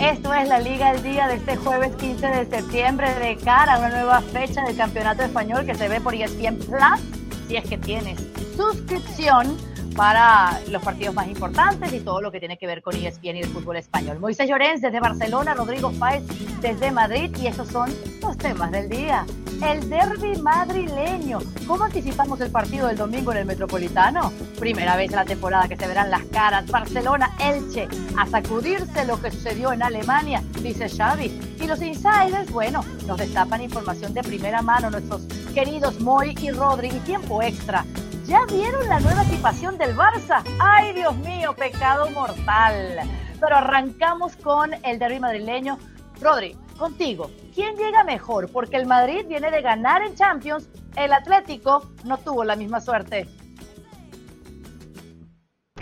Esto es la Liga el día de este jueves 15 de septiembre de cara a una nueva fecha del Campeonato Español que se ve por ESPN Plus, si es que tienes suscripción para los partidos más importantes y todo lo que tiene que ver con ESPN y el fútbol español. Moisés Llorens desde Barcelona, Rodrigo Páez desde Madrid y estos son los temas del día. El derby madrileño. ¿Cómo anticipamos el partido del domingo en el Metropolitano? Primera vez en la temporada que se verán las caras. Barcelona-Elche. A sacudirse lo que sucedió en Alemania, dice Xavi. Y los insiders, bueno, nos destapan información de primera mano nuestros queridos Moy y Rodri. Y tiempo extra ¿Ya vieron la nueva equipación del Barça? ¡Ay, Dios mío, pecado mortal! Pero arrancamos con el derby madrileño. Rodri, contigo, ¿quién llega mejor? Porque el Madrid viene de ganar en Champions, el Atlético no tuvo la misma suerte.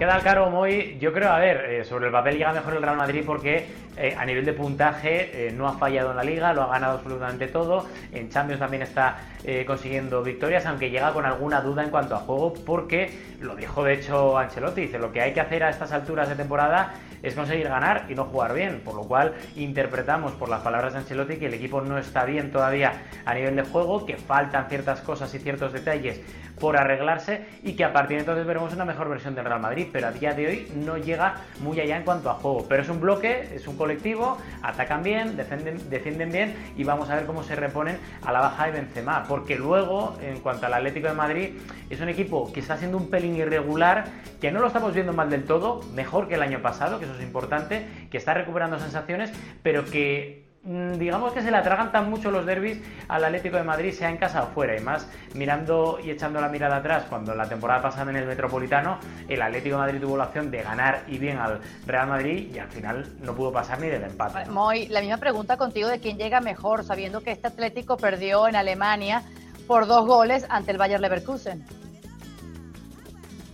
¿Qué tal, Caro? Muy, yo creo, a ver, eh, sobre el papel llega mejor el Real Madrid porque eh, a nivel de puntaje eh, no ha fallado en la liga, lo ha ganado absolutamente todo. En Champions también está consiguiendo victorias, aunque llega con alguna duda en cuanto a juego, porque lo dijo de hecho Ancelotti, dice, lo que hay que hacer a estas alturas de temporada es conseguir ganar y no jugar bien, por lo cual interpretamos por las palabras de Ancelotti que el equipo no está bien todavía a nivel de juego, que faltan ciertas cosas y ciertos detalles por arreglarse y que a partir de entonces veremos una mejor versión del Real Madrid, pero a día de hoy no llega muy allá en cuanto a juego, pero es un bloque, es un colectivo, atacan bien, defienden, defienden bien y vamos a ver cómo se reponen a la baja de Benzema, porque luego en cuanto al Atlético de Madrid es un equipo que está siendo un pelín irregular, que no lo estamos viendo mal del todo, mejor que el año pasado, que es importante, que está recuperando sensaciones, pero que mm, digamos que se le atragantan mucho los derbis al Atlético de Madrid, sea en casa o fuera. Y más mirando y echando la mirada atrás, cuando la temporada pasada en el Metropolitano, el Atlético de Madrid tuvo la opción de ganar y bien al Real Madrid y al final no pudo pasar ni del empate. Moy, la misma pregunta contigo de quién llega mejor, sabiendo que este Atlético perdió en Alemania por dos goles ante el Bayer Leverkusen.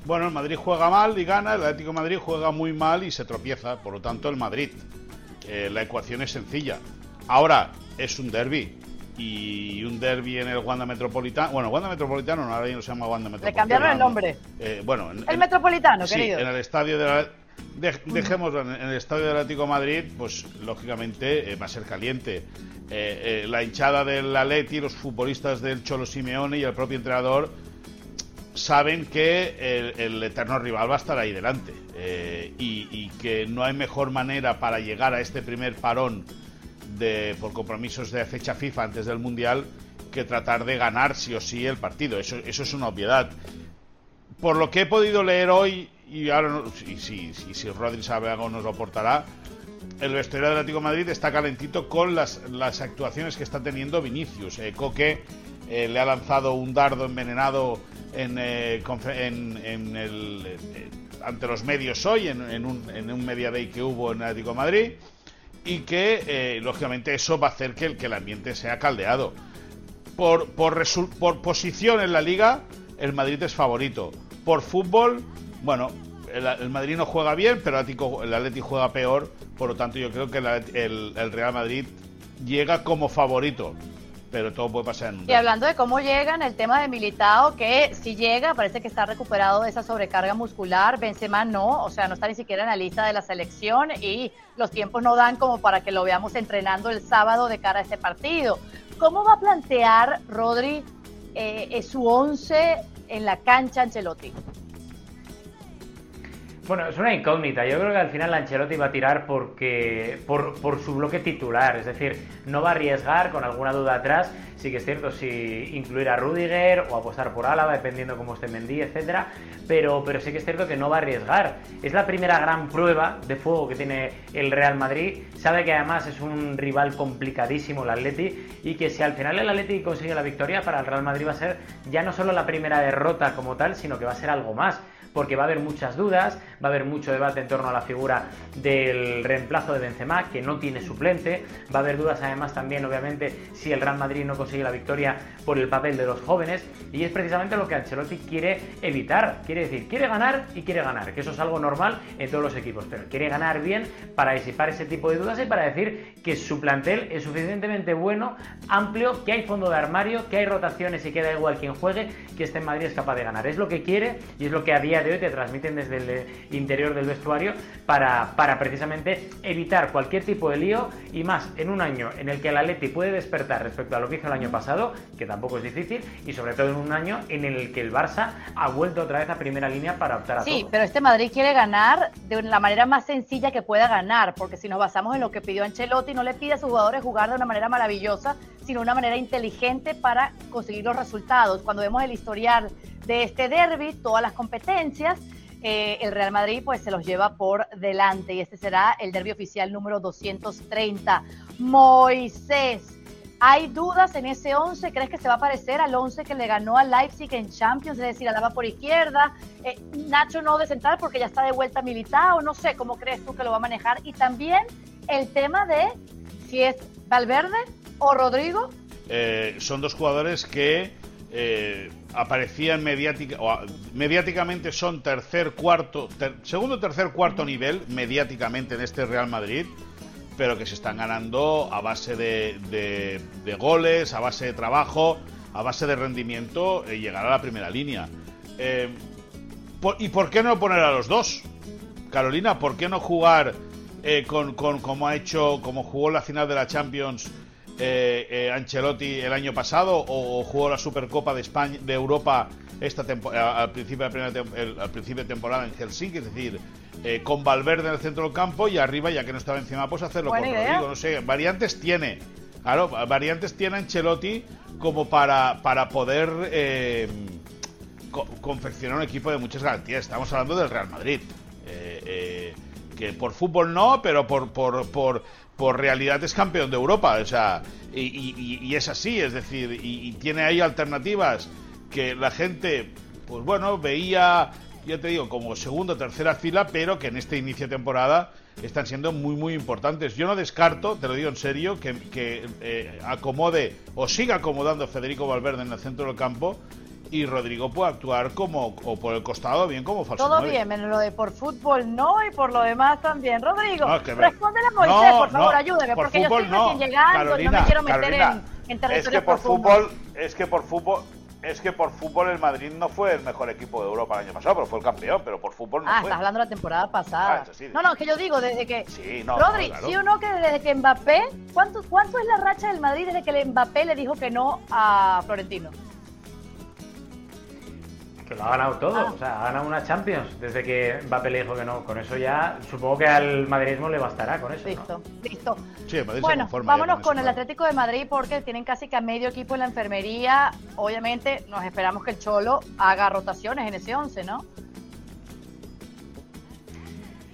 Bueno, el Madrid juega mal y gana, el Atlético de Madrid juega muy mal y se tropieza, por lo tanto el Madrid. Eh, la ecuación es sencilla. Ahora, es un derby. Y un derby en el Wanda Metropolitano. Bueno, Wanda Metropolitano no, ahora ya no se llama Wanda Metropolitano. Le cambiaron el nombre. Eh, bueno, el Metropolitano, querido. en el estadio de la, dejemos en el estadio del Atlético de Madrid, pues lógicamente eh, va a ser caliente. la hinchada del Atleti, los futbolistas del Cholo Simeone y el propio entrenador saben que el, eterno rival va a estar ahí delante eh, y, que no hay mejor manera para llegar a este primer parón de, por compromisos de fecha FIFA antes del Mundial que tratar de ganar sí o sí el partido. Eso, eso es una obviedad. Por lo que he podido leer hoy, y ahora si, si, Rodri sabe algo nos lo aportará, el vestuario del Atlético Madrid está calentito con las, las actuaciones que está teniendo Vinicius. Eh, Coque eh, le ha lanzado un dardo envenenado en, eh, en, el, eh, ante los medios hoy, en, un, en un Media Day que hubo en Atlético Madrid, y que, eh, lógicamente, eso va a hacer que el, que el ambiente sea caldeado. Por, por, posición en la liga, el Madrid es favorito. Por fútbol, bueno, el, Madrid no juega bien, pero el Atlético, el Atlético juega peor. Por lo tanto, yo creo que el, el Real Madrid llega como favorito pero todo puede pasar en Y hablando de cómo llegan, el tema de Militao, que si llega, parece que está recuperado de esa sobrecarga muscular, Benzema no, o sea, no está ni siquiera en la lista de la selección y los tiempos no dan como para que lo veamos entrenando el sábado de cara a este partido. ¿Cómo va a plantear Rodri eh, su once en la cancha Ancelotti? Bueno, es una incógnita. Yo creo que al final Ancelotti va a tirar porque por, su bloque titular. Es decir, no va a arriesgar con alguna duda atrás. Sí que es cierto si incluir a Rudiger o apostar por Álava, dependiendo cómo esté Mendy, etcétera. Pero, pero sí que es cierto que no va a arriesgar. Es la primera gran prueba de fuego que tiene el Real Madrid. Sabe que además es un rival complicadísimo el Atleti y que si al final el Atleti consigue la victoria para el Real Madrid va a ser ya no solo la primera derrota como tal, sino que va a ser algo más porque va a haber muchas dudas, va a haber mucho debate en torno a la figura del reemplazo de Benzema, que no tiene suplente, va a haber dudas además también, obviamente, si el Real Madrid no consigue la victoria por el papel de los jóvenes, y es precisamente lo que Ancelotti quiere evitar, quiere decir, quiere ganar y quiere ganar, que eso es algo normal en todos los equipos, pero quiere ganar bien para disipar ese tipo de dudas y para decir que su plantel es suficientemente bueno, amplio, que hay fondo de armario, que hay rotaciones y queda igual quien juegue, que este en Madrid es capaz de ganar. Es lo que quiere y es lo que a día de hoy te transmiten desde interior del vestuario para, para precisamente evitar cualquier tipo de lío y más en un año en el que el Atleti puede despertar respecto a lo que hizo el año pasado, que tampoco es difícil, y sobre todo en un año en el que el Barça ha vuelto otra vez a primera línea para optar a Sí, pero este Madrid quiere ganar de la manera más sencilla que pueda ganar, porque si nos basamos en lo que pidió Ancelotti, no le pide a sus jugadores jugar de una manera maravillosa, sino una manera inteligente para conseguir los resultados. Cuando vemos el historial de este derby, todas las competencias, eh, el Real Madrid pues se los lleva por delante y este será el derby oficial número 230. Moisés, ¿hay dudas en ese 11? ¿Crees que se va a parecer al 11 que le ganó al Leipzig en Champions? Es decir, alaba por izquierda, eh, Nacho no de central porque ya está de vuelta militar o no sé cómo crees tú que lo va a manejar. Y también el tema de si es Valverde o Rodrigo. Eh, son dos jugadores que eh, aparecían mediática, mediáticamente son tercer, cuarto, segundo, tercer, cuarto nivel mediáticamente en este Real Madrid, pero que se están ganando a base de, goles, a base de trabajo, a base de rendimiento y llegar a la primera línea. Eh, ¿Y por qué no poner a los dos? Carolina, ¿por qué no jugar eh, con, como ha hecho, como jugó la final de la Champions eh, eh, Ancelotti el año pasado o, jugó la Supercopa de España de Europa esta al principio de primera al principio de temporada en Helsinki, es decir, eh, con Valverde en el centro del campo y arriba, ya que no estaba encima, pues hacerlo con Rodrigo, no sé, variantes tiene. Claro, variantes tiene Ancelotti como para, para poder confeccionar un equipo de muchas garantías. Estamos hablando del Real Madrid. Que por fútbol no, pero por, por, por, por realidad es campeón de Europa, o sea, y, es así, es decir, y, tiene ahí alternativas que la gente, pues bueno, veía, ya te digo, como segunda o tercera fila, pero que en este inicio de temporada están siendo muy, muy importantes. Yo no descarto, te lo digo en serio, que, eh, acomode o siga acomodando Federico Valverde en el centro del campo y Rodrigo puede actuar como o por el costado bien como falso Todo bien, en lo de por fútbol no y por lo demás también. Rodrigo, no, respóndele a Moisés, por favor, ayúdeme, porque yo estoy recién llegando, no me quiero meter en, en territorio es que por fútbol, es que por fútbol es que por fútbol el Madrid no fue el mejor equipo de Europa el año pasado, pero fue el campeón, pero por fútbol no ah, fue. estás hablando de la temporada pasada. Ah, no, no, es que yo digo desde que sí, no, Rodri, ¿sí o no que desde que Mbappé, ¿cuánto, ¿cuánto es la racha del Madrid desde que el Mbappé le dijo que no a Florentino? Que lo ha ganado todo, ah. o sea, ha ganado una Champions desde que Mbappé le dijo que no. Con eso ya, supongo que al madridismo le bastará con eso. Listo, listo. bueno, vámonos con, el Atlético de Madrid porque tienen casi que a medio equipo en la enfermería. Obviamente, nos esperamos que el Cholo haga rotaciones en ese 11, ¿no?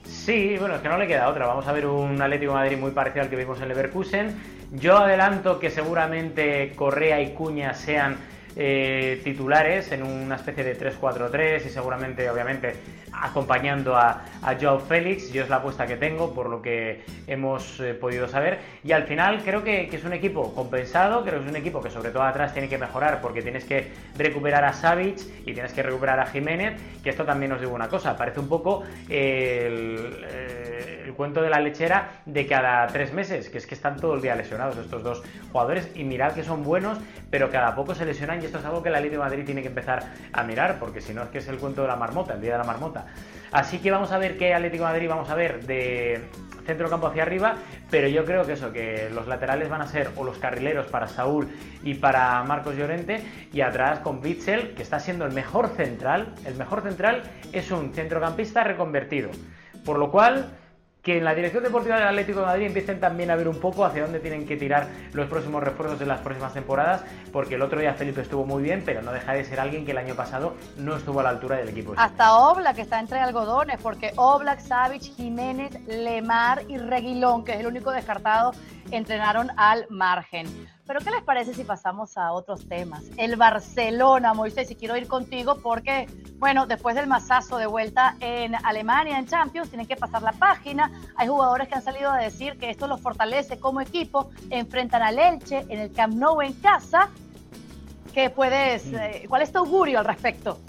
Sí, bueno, es que no le queda otra. Vamos a ver un Atlético de Madrid muy parecido al que vimos en Leverkusen. Yo adelanto que seguramente Correa y Cuña sean eh, titulares en una especie de 3-4-3 y seguramente, obviamente, acompañando a, a Félix. Yo es la apuesta que tengo, por lo que hemos eh, podido saber. Y al final creo que, es un equipo compensado, creo que es un equipo que sobre todo atrás tiene que mejorar porque tienes que recuperar a Savic y tienes que recuperar a Jiménez, que esto también os digo una cosa, parece un poco el... Eh, el cuento de la lechera de cada tres meses, que es que están todo el día lesionados estos dos jugadores y mirad que son buenos, pero cada poco se lesionan y esto es algo que la Liga de Madrid tiene que empezar a mirar, porque si no es que es el cuento de la marmota, el día de la marmota. Así que vamos a ver qué Atlético Madrid vamos a ver de centro campo hacia arriba, pero yo creo que eso, que los laterales van a ser o los carrileros para Saúl y para Marcos Llorente, y atrás con Bitzel, que está siendo el mejor central, el mejor central es un centrocampista reconvertido. Por lo cual, que en la dirección deportiva del Atlético de Madrid empiecen también a ver un poco hacia dónde tienen que tirar los próximos refuerzos de las próximas temporadas, porque el otro día Felipe estuvo muy bien, pero no deja de ser alguien que el año pasado no estuvo a la altura del equipo. Hasta Oblak está entre algodones, porque Oblak, Savic, Jiménez, Lemar y Reguilón, que es el único descartado, entrenaron al margen. Pero ¿qué les parece si pasamos a otros temas? El Barcelona, Moisés, y quiero ir contigo porque, bueno, después del masazo de vuelta en Alemania, en Champions, tienen que pasar la página. Hay jugadores que han salido a decir que esto los fortalece como equipo. Enfrentan al Elche en el Camp Nou en casa. ¿Qué puedes, eh, ¿Cuál es tu augurio al respecto?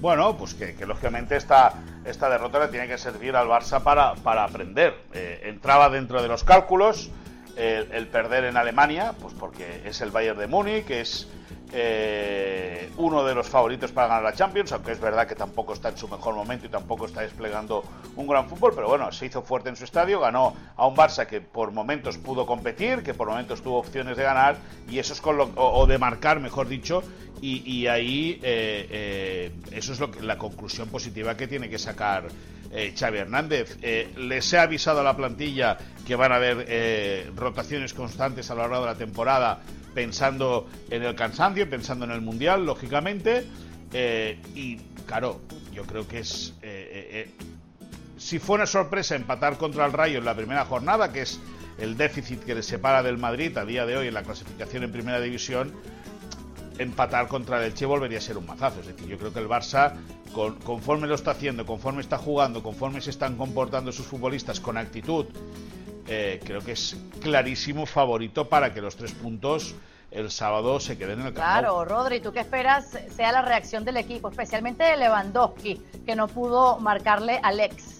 Bueno, pues que, lógicamente esta, esta derrota le tiene que servir al Barça para, para aprender. Eh, entraba dentro de los cálculos el, perder en Alemania, pues porque es el Bayern de Múnich, es, eh, uno de los favoritos para ganar la Champions, aunque es verdad que tampoco está en su mejor momento y tampoco está desplegando un gran fútbol, pero bueno, se hizo fuerte en su estadio, ganó a un Barça que por momentos pudo competir, que por momentos tuvo opciones de ganar y eso es con lo, o, de marcar, mejor dicho, y, ahí eh, eh, eso es lo que, la conclusión positiva que tiene que sacar Xavi Hernández. les he avisado a la plantilla que van a haber rotaciones constantes a lo largo de la temporada pensando en el cansancio, pensando en el Mundial, lógicamente. Eh, y claro, yo creo que es... Eh, eh, si fue una sorpresa empatar contra el Rayo en la primera jornada, que es el déficit que le separa del Madrid a día de hoy en la clasificación en primera división, empatar contra el Elche volvería a ser un mazazo. Es decir, yo creo que el Barça, conforme lo está haciendo, conforme está jugando, conforme se están comportando sus futbolistas con actitud, eh, creo que es clarísimo favorito para que los tres puntos el sábado se queden en el campo. Claro, Rodri, ¿tú qué esperas sea la reacción del equipo, especialmente de Lewandowski, que no pudo marcarle a Alex?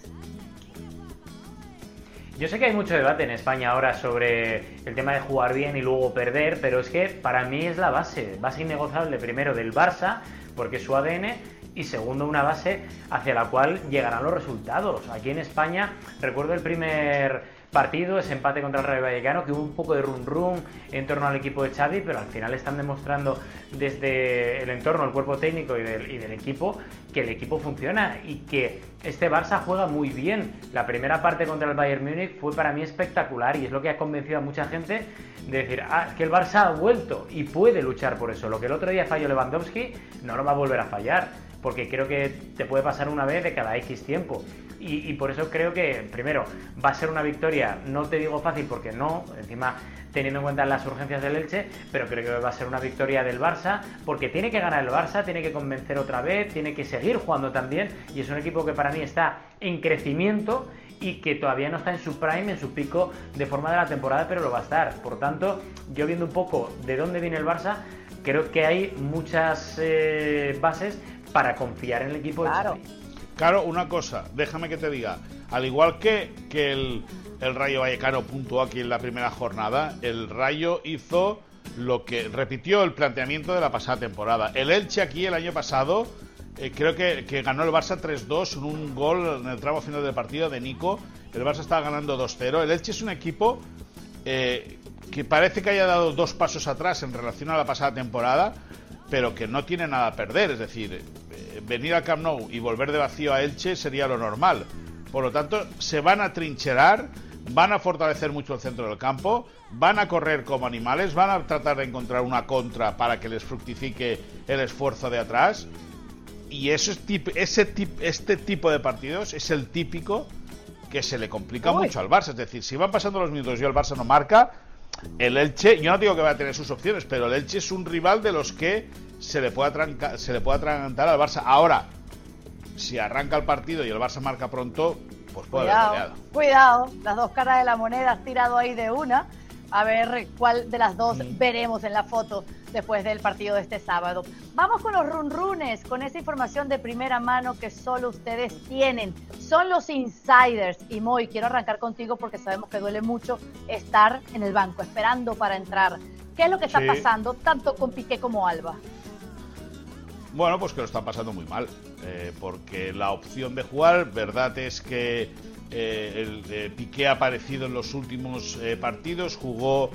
Yo sé que hay mucho debate en España ahora sobre el tema de jugar bien y luego perder, pero es que para mí es la base, base innegociable primero del Barça, porque es su ADN, y segundo una base hacia la cual llegarán los resultados. Aquí en España recuerdo el primer partido, ese empate contra el Rayo Vallecano, que hubo un poco de run en torno al equipo de Xavi, pero al final están demostrando desde el entorno, el cuerpo técnico y del, equipo, que el equipo funciona y que este Barça juega muy bien. La primera parte contra el Bayern Múnich fue para mí espectacular y es lo que ha convencido a mucha gente de decir, ah, que el Barça ha vuelto y puede luchar por eso. Lo que el otro día falló Lewandowski no lo va a volver a fallar, porque creo que te puede pasar una vez de cada X tiempo y, por eso creo que, primero, va a ser una victoria, no te digo fácil porque no, encima teniendo en cuenta las urgencias del Elche, pero creo que va a ser una victoria del Barça, porque tiene que ganar el Barça, tiene que convencer otra vez, tiene que seguir jugando también, y es un equipo que para mí está en crecimiento y que todavía no está en su prime, en su pico de forma de la temporada, pero lo va a estar. Por tanto, yo viendo un poco de dónde viene el Barça, creo que hay muchas eh, bases para confiar en el equipo claro. de Claro, una cosa, déjame que te diga, al igual que, que el, el Rayo Vallecano puntuó aquí en la primera jornada, el Rayo hizo lo que repitió el planteamiento de la pasada temporada. El Elche aquí el año pasado eh, creo que, ganó el Barça 3-2 en un gol en el tramo final del partido de Nico. El Barça estaba ganando 2-0. El Elche es un equipo eh, que parece que haya dado dos pasos atrás en relación a la pasada temporada, pero que no tiene nada a perder. Es decir, venir al Camp Nou y volver de vacío a Elche sería lo normal. Por lo tanto, se van a trincherar, van a fortalecer mucho el centro del campo, van a correr como animales, van a tratar de encontrar una contra para que les fructifique el esfuerzo de atrás. Y eso es ese este tipo de partidos es el típico que se le complica mucho al Barça. Es decir, si van pasando los minutos y el Barça no marca, el Elche, yo no digo que va a tener sus opciones, pero el Elche es un rival de los que se le puede, atrancar, se le puede atragantar al Barça. Ahora, si arranca el partido y el Barça marca pronto, pues puede cuidado, haber Cuidado, las dos caras de la moneda has tirado ahí de una. A ver cuál de las dos mm. veremos en la foto después del partido de este sábado. Vamos con los runrunes, con esa información de primera mano que solo ustedes tienen. Son los insiders. Y Moy, quiero arrancar contigo porque sabemos que duele mucho estar en el banco, esperando para entrar. ¿Qué es lo que está pasando tanto con Piqué como Alba? Bueno, pues que lo están pasando muy mal, eh, porque la opción de jugar, verdad es que eh, el eh, ha aparecido en los últimos partidos, jugó,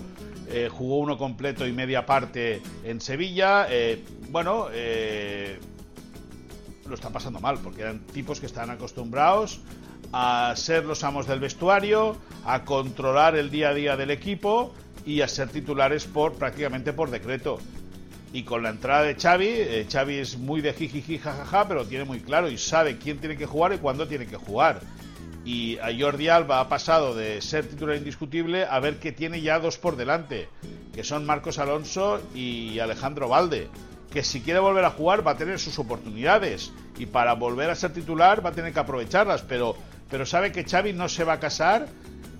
jugó uno completo y media parte en Sevilla, bueno, lo están pasando mal, porque eran tipos que están acostumbrados a ser los amos del vestuario, a controlar el día a día del equipo y a ser titulares por prácticamente por decreto y con la entrada de Xavi, eh, Xavi es muy de jiji jajaja, pero tiene muy claro y sabe quién tiene que jugar y cuándo tiene que jugar. Y a Jordi Alba ha pasado de ser titular indiscutible a ver que tiene ya dos por delante, que son Marcos Alonso y Alejandro Valde, que si quiere volver a jugar va a tener sus oportunidades y para volver a ser titular va a tener que aprovecharlas, pero, pero sabe que Xavi no se va a casar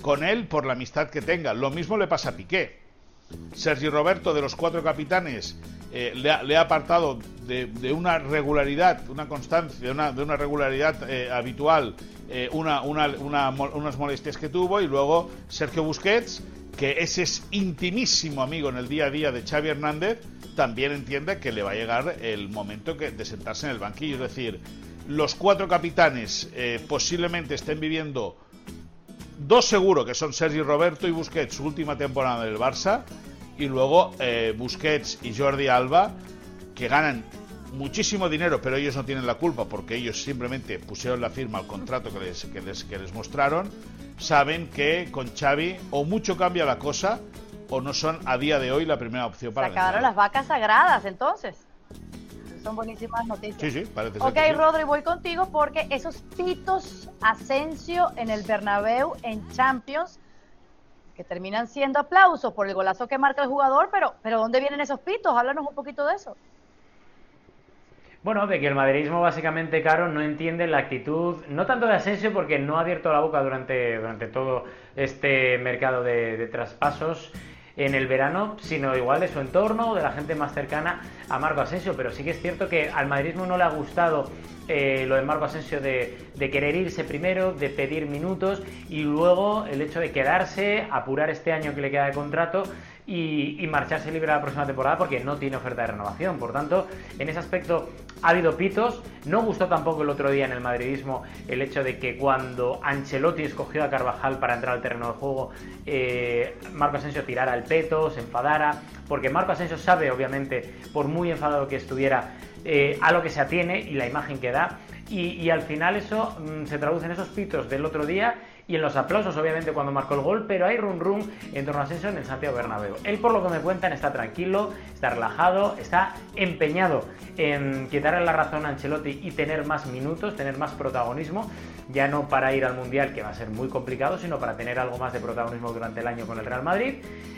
con él por la amistad que tenga. Lo mismo le pasa a Piqué. Sergio Roberto, de los cuatro capitanes, eh, le, ha, apartado de, una regularidad, una constancia, de una, de una regularidad eh, habitual, eh, una, unas molestias que tuvo, y luego Sergio Busquets, que ese es intimísimo amigo en el día a día de Xavi Hernández, también entienda que le va a llegar el momento de sentarse en el banquillo. Es decir, los cuatro capitanes posiblemente estén viviendo dos seguro, que son Sergi Roberto y Busquets, su última temporada en el Barça, y luego eh, Busquets y Jordi Alba, que ganan muchísimo dinero, pero ellos no tienen la culpa porque ellos simplemente pusieron la firma al contrato que les, que les, que les mostraron, saben que con Xavi o mucho cambia la cosa o no son a día de hoy la primera opción para Se acabaron las vacas sagradas entonces. Son buenísimas noticias. Sí, sí, parece ser Ok, que sí. Rodri, voy contigo porque esos pitos Asensio en el Bernabéu en Champions que terminan siendo aplausos por el golazo que marca el jugador, pero pero ¿dónde vienen esos pitos? Háblanos un poquito de eso. Bueno, de que el maderismo básicamente, Caro, no entiende la actitud, no tanto de Asensio, porque no ha abierto la boca durante, durante todo este mercado de, de traspasos en el verano, sino igual de su entorno, de la gente más cercana a Marco Asensio. Pero sí que es cierto que al maderismo no le ha gustado eh, lo de Marco Asensio de, querer irse primero, de pedir minutos y luego el hecho de quedarse, apurar este año que le queda de contrato y, y, marcharse libre la próxima temporada porque no tiene oferta de renovación. Por tanto, en ese aspecto ha habido pitos. No gustó tampoco el otro día en el madridismo el hecho de que cuando Ancelotti escogió a Carvajal para entrar al terreno de juego, eh, Marco Asensio tirara el peto, se enfadara, porque Marco Asensio sabe, obviamente, por muy enfadado que estuviera, eh, a lo que se atiene y la imagen que da. Y, al final eso mmm, se traduce en esos pitos del otro día y en los aplausos, obviamente, cuando marcó el gol, pero hay run run en torno a Asensio en el Santiago Bernabéu. Él, por lo que me cuentan, está tranquilo, está relajado, está empeñado en quitarle la razón a Ancelotti y tener más minutos, tener más protagonismo, ya no para ir al Mundial, que va a ser muy complicado, sino para tener algo más de protagonismo durante el año con el Real Madrid.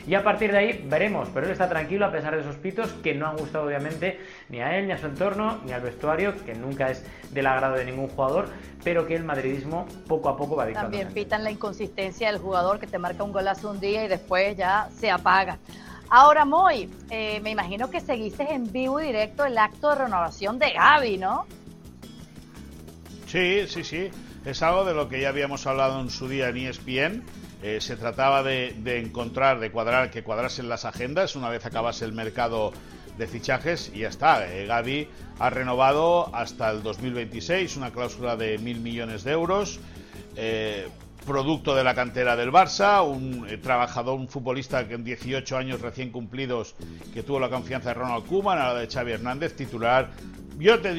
Y a partir de ahí veremos, pero él está tranquilo a pesar de esos pitos que no han gustado, obviamente, ni a él, ni a su entorno, ni al vestuario, que nunca es del agrado de ningún jugador, pero que el madridismo poco a poco va dictando. También pitan la inconsistencia del jugador que te marca un golazo un día y después ya se apaga. Ahora, Moy, eh, me imagino que seguiste en vivo y directo el acto de renovación de Gaby, ¿no? Sí, sí, sí. Es algo de lo que ya habíamos hablado en su día en ESPN. Eh, se trataba de, de, encontrar, de cuadrar, que cuadrasen las agendas una vez acabase el mercado de fichajes y ya está. Eh, Gaby ha renovado hasta el 2026 una cláusula de mil millones de euros. Eh, producto de la cantera del Barça, un eh, trabajador, un futbolista que en 18 años recién cumplidos que tuvo la confianza de Ronald Koeman, a la de Xavi Hernández, titular. Yo te,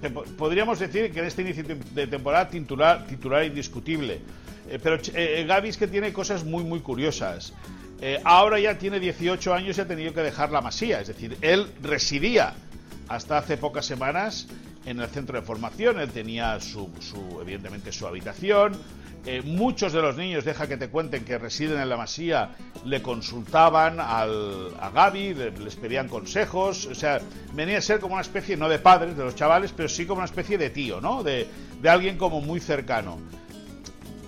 te podríamos decir que en este inicio de temporada titular, titular indiscutible. Eh, pero eh, Gaby es que tiene cosas muy muy curiosas. Eh, ahora ya tiene 18 años y ha tenido que dejar la masía, es decir, él residía hasta hace pocas semanas en el centro de formación, él tenía su, su evidentemente su habitación, eh, muchos de los niños, deja que te cuenten, que residen en la masía, le consultaban al, a Gaby, le, les pedían consejos, o sea, venía a ser como una especie, no de padres de los chavales, pero sí como una especie de tío, ¿no? De, de alguien como muy cercano.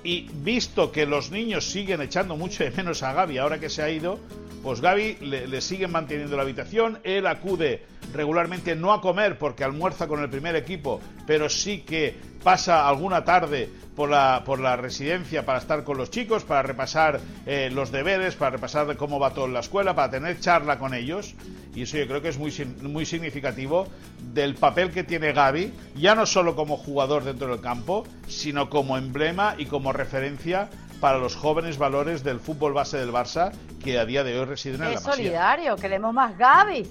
Y visto que los niños siguen echando mucho de menos a Gaby ahora que se ha ido, pues Gaby le, le siguen manteniendo la habitación, él acude regularmente no a comer porque almuerza con el primer equipo, pero sí que pasa alguna tarde por la, por la residencia para estar con los chicos, para repasar eh, los deberes, para repasar de cómo va todo en la escuela, para tener charla con ellos. Y eso yo creo que es muy, muy significativo del papel que tiene Gaby, ya no solo como jugador dentro del campo, sino como emblema y como referencia para los jóvenes valores del fútbol base del Barça que a día de hoy residen en la Masía. solidario, queremos más Gaby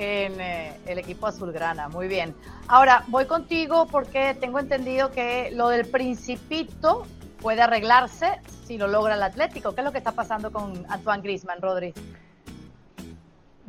en eh, el equipo azulgrana. Muy bien. Ahora, voy contigo porque tengo entendido que lo del principito puede arreglarse si lo logra el Atlético. ¿Qué es lo que está pasando con Antoine Griezmann, Rodri?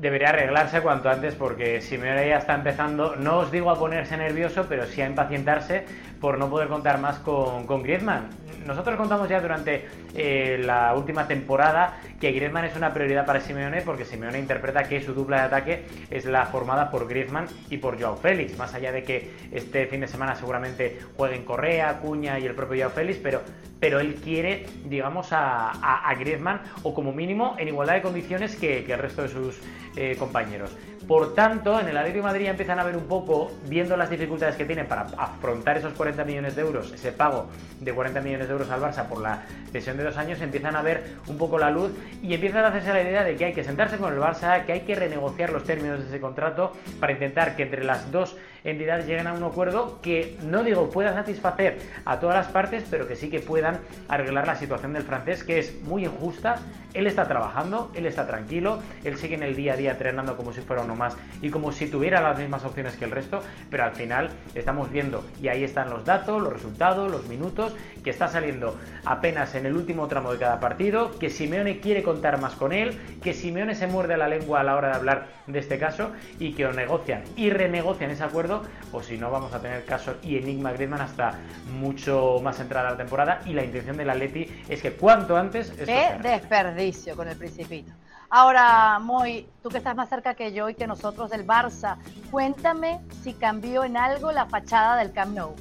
Debería arreglarse cuanto antes porque Simeone ya está empezando, no os digo a ponerse nervioso, pero sí a impacientarse por no poder contar más con, Griezmann. Nosotros contamos ya durante eh, la última temporada que Griezmann es una prioridad para Simeone porque Simeone interpreta que su dupla de ataque es la formada por Griezmann y por Joao Félix, más allá de que este fin de semana seguramente jueguen Correa, Cuña y el propio Joao Félix, pero, pero él quiere, digamos, a, a, Griezmann o como mínimo en igualdad de condiciones que, que el resto de sus eh, compañeros. Por tanto, en el Atlético de Madrid empiezan a ver un poco, viendo las dificultades que tienen para afrontar esos 40 millones de euros, ese pago de 40 millones de euros al Barça por la cesión de dos años, empiezan a ver un poco la luz y empiezan a hacerse la idea de que hay que sentarse con el Barça, que hay que renegociar los términos de ese contrato para intentar que entre las dos entidades lleguen a un acuerdo que no digo pueda satisfacer a todas las partes, pero que sí que puedan arreglar la situación del francés, que es muy injusta. Él está trabajando, él está tranquilo, él sigue en el día a día entrenando como si fuera uno más y como si tuviera las mismas opciones que el resto, pero al final estamos viendo, y ahí están los datos, los resultados, los minutos, que está saliendo apenas en el último tramo de cada partido, que Simeone quiere contar más con él, que Simeone se muerde la lengua a la hora de hablar de este caso y que o negocian y renegocian ese acuerdo o si no vamos a tener caso y enigma Griezmann hasta mucho más entrada la temporada y la intención del Atleti es que cuanto antes Qué desperdicio con el Principito. Ahora, Moy, tú que estás más cerca que yo y que nosotros del Barça, cuéntame si cambió en algo la fachada del Camp Nou.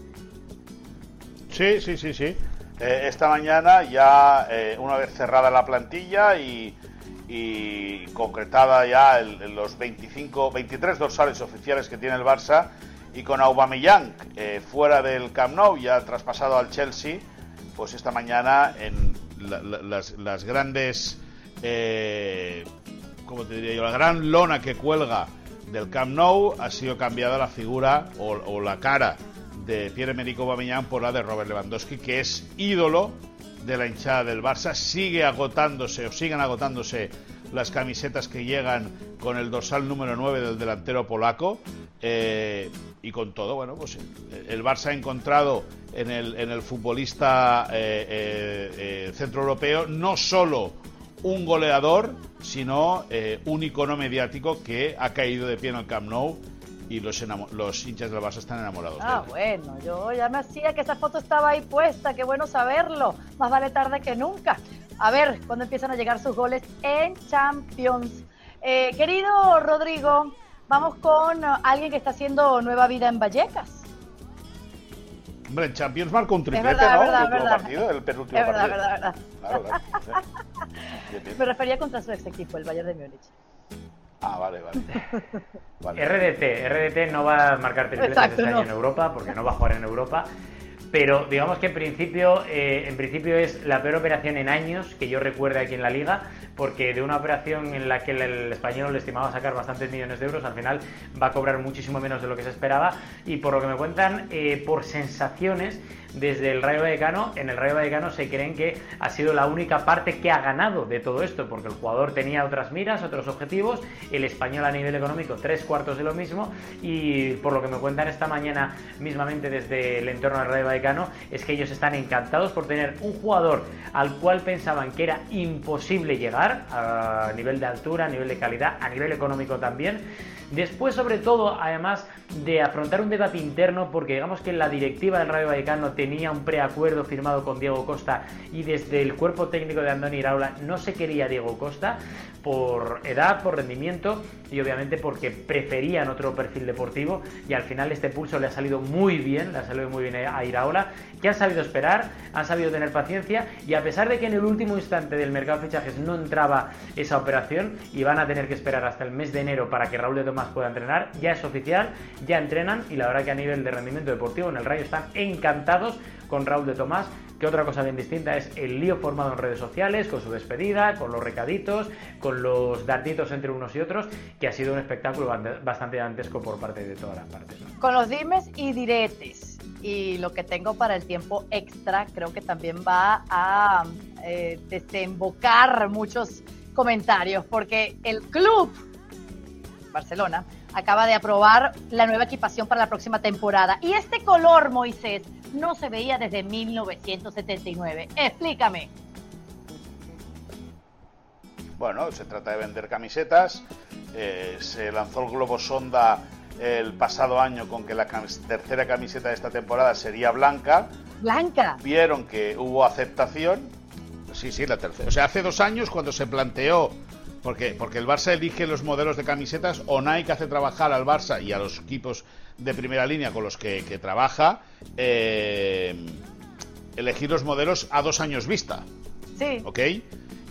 Sí, sí, sí, sí. Eh, esta mañana ya, eh, una vez cerrada la plantilla y y concretada ya en los 25, 23 dorsales oficiales que tiene el Barça y con Aubameyang eh, fuera del Camp Nou ya traspasado al Chelsea, pues esta mañana en las, grandes, eh, ¿cómo te diría yo? La gran lona que cuelga del Camp Nou ha sido cambiada la figura o, la cara de Pierre-Emerick Aubameyang por la de Robert Lewandowski, que es ídolo de la hinchada del Barça. Sigue agotándose o siguen agotándose las camisetas que llegan con el dorsal número 9 del delantero polaco. Eh, y con todo, bueno, pues el Barça ha encontrado en el, en el futbolista eh, eh, centroeuropeo no solo un goleador, sino un icono mediático que ha caído de pie en el Camp Nou y los, los hinchas del Barça están enamorados. Ah, bueno, yo ya me hacía que esa foto estaba ahí puesta, qué bueno saberlo. Más vale tarde que nunca. A ver, cuando empiezan a llegar sus goles en Champions. Eh, querido Rodrigo, vamos con alguien que está haciendo nueva vida en Vallecas. Hombre, en Champions marcó un triplete, ¿no? el último partido, el penúltimo es partido. Verdad, verdad. Claro, Me refería contra su ex equipo, el Bayern de Múnich. Ah, vale, vale. RDT, RDT no va a marcar tripletes este año en Europa porque no va a jugar en Europa. Pero digamos que en principio, eh, en principio es la peor operación en años que yo recuerde aquí en la liga, porque de una operación en la que el, español le estimaba sacar bastantes millones de euros, al final va a cobrar muchísimo menos de lo que se esperaba. Y por lo que me cuentan, eh, por sensaciones, desde el Rayo Vallecano, en el Rayo Vallecano se creen que ha sido la única parte que ha ganado de todo esto, porque el jugador tenía otras miras, otros objetivos, el español a nivel económico tres cuartos de lo mismo. Y por lo que me cuentan esta mañana mismamente desde el entorno del Rayo Vallecano es que ellos están encantados por tener un jugador al cual pensaban que era imposible llegar a nivel de altura, a nivel de calidad, a nivel económico también Después, sobre todo, además de afrontar un debate interno, porque digamos que la directiva del Rayo Vallecano tenía un preacuerdo firmado con Diego Costa y desde el cuerpo técnico de Andoni Iraola no se quería Diego Costa por edad, por rendimiento y obviamente porque preferían otro perfil deportivo. Y al final este pulso le ha salido muy bien, le ha salido muy bien a Iraola, que han sabido esperar, han sabido tener paciencia y a pesar de que en el último instante del mercado de fichajes no entraba esa operación y van a tener que esperar hasta el mes de enero para que Raúl de Tomás pueda entrenar, ya es oficial, ya entrenan y la verdad que a nivel de rendimiento deportivo en el Rayo están encantados con Raúl de Tomás, que otra cosa bien distinta es el lío formado en redes sociales, con su despedida, con los recaditos, con los darditos entre unos y otros, que ha sido un espectáculo bastante dantesco por parte de todas las partes. Con los dimes y diretes y lo que tengo para el tiempo extra, creo que también va a eh, desembocar muchos comentarios, porque el club Barcelona acaba de aprobar la nueva equipación para la próxima temporada. Y este color, Moisés, no se veía desde 1979. Explícame. Bueno, se trata de vender camisetas. Eh, se lanzó el globo sonda el pasado año con que la tercera camiseta de esta temporada sería blanca. Blanca. Vieron que hubo aceptación. Sí, sí, la tercera. O sea, hace dos años cuando se planteó porque, porque el Barça elige los modelos de camisetas o Nike hace trabajar al Barça y a los equipos de primera línea con los que, trabaja eh, elegir los modelos a dos años vista. Sí. ¿Ok?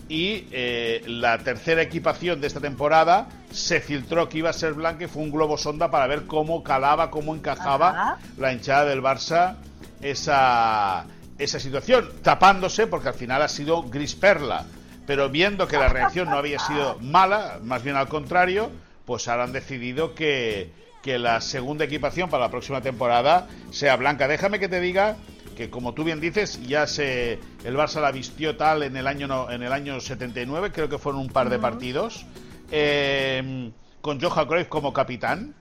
Y eh, la tercera equipación de esta temporada se filtró que iba a ser blanca y fue un globo sonda para ver cómo calaba, cómo encajaba la hinchada del Barça esa, esa situación, tapándose porque al final ha sido gris perla. Pero viendo que la reacción no había sido mala, más bien al contrario, pues ahora han decidido que, que la segunda equipación para la próxima temporada sea blanca. Déjame que te diga que como tú bien dices, ya se el Barça la vistió tal en el año en el año 79, creo que fueron un par de partidos, eh, con Johan Cruyff como capitán.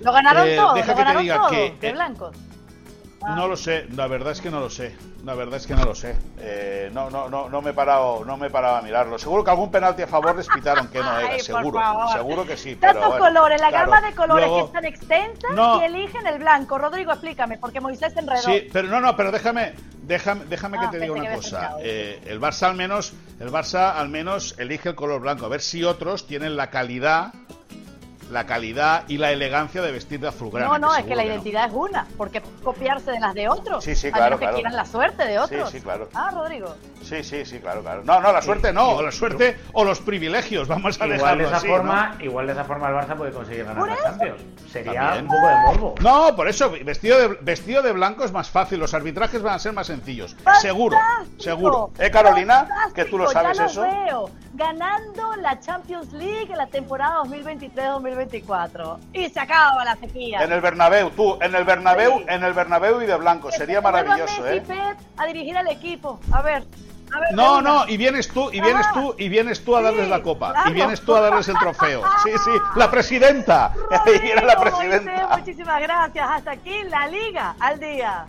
Lo ganaron eh, todos, deja que te diga que, de blancos. No lo sé, la verdad es que no lo sé. La verdad es que no lo sé. Eh, no, no, no, no me he parado, no me he parado a mirarlo. Seguro que algún penalti a favor les pitaron que no era, seguro, seguro que sí. Tantos colores, la gama de colores que es tan extensa y eligen el blanco. Rodrigo, explícame, porque Moisés se enredó. Sí, pero no, no, pero déjame, déjame, déjame que ah, te diga una cosa. Eh, el Barça al menos, el Barça al menos elige el color blanco. A ver si otros tienen la calidad la calidad y la elegancia de vestir de azulgrana. No, no, es que la identidad es una, porque copiarse de las de otros. Sí, sí, claro. A que quieran la suerte de otros. Sí, sí, claro. Ah, Rodrigo. Sí, sí, sí, claro, claro. No, no, la suerte no, la suerte o los privilegios, vamos a igual de esa forma, Igual de esa forma el Barça puede conseguir ganar la Champions. Sería un poco de morbo. No, por eso, vestido de, vestido de blanco es más fácil, los arbitrajes van a ser más sencillos. Seguro, seguro. ¿Eh, Carolina? Que tú lo sabes ya eso. Veo. Ganando la Champions League en la temporada 2023-2024. Y se acaba la sequía. En el Bernabéu, tú, en el Bernabéu, en el Bernabéu y de blanco. Sería maravilloso, ¿eh? a dirigir al equipo. A ver. No, no, y vienes tú, y vienes tú, y vienes tú a darles la copa, y vienes tú a darles el trofeo. Sí, sí, la presidenta. y viene la presidenta. muchísimas gracias. Hasta aquí la Liga al día.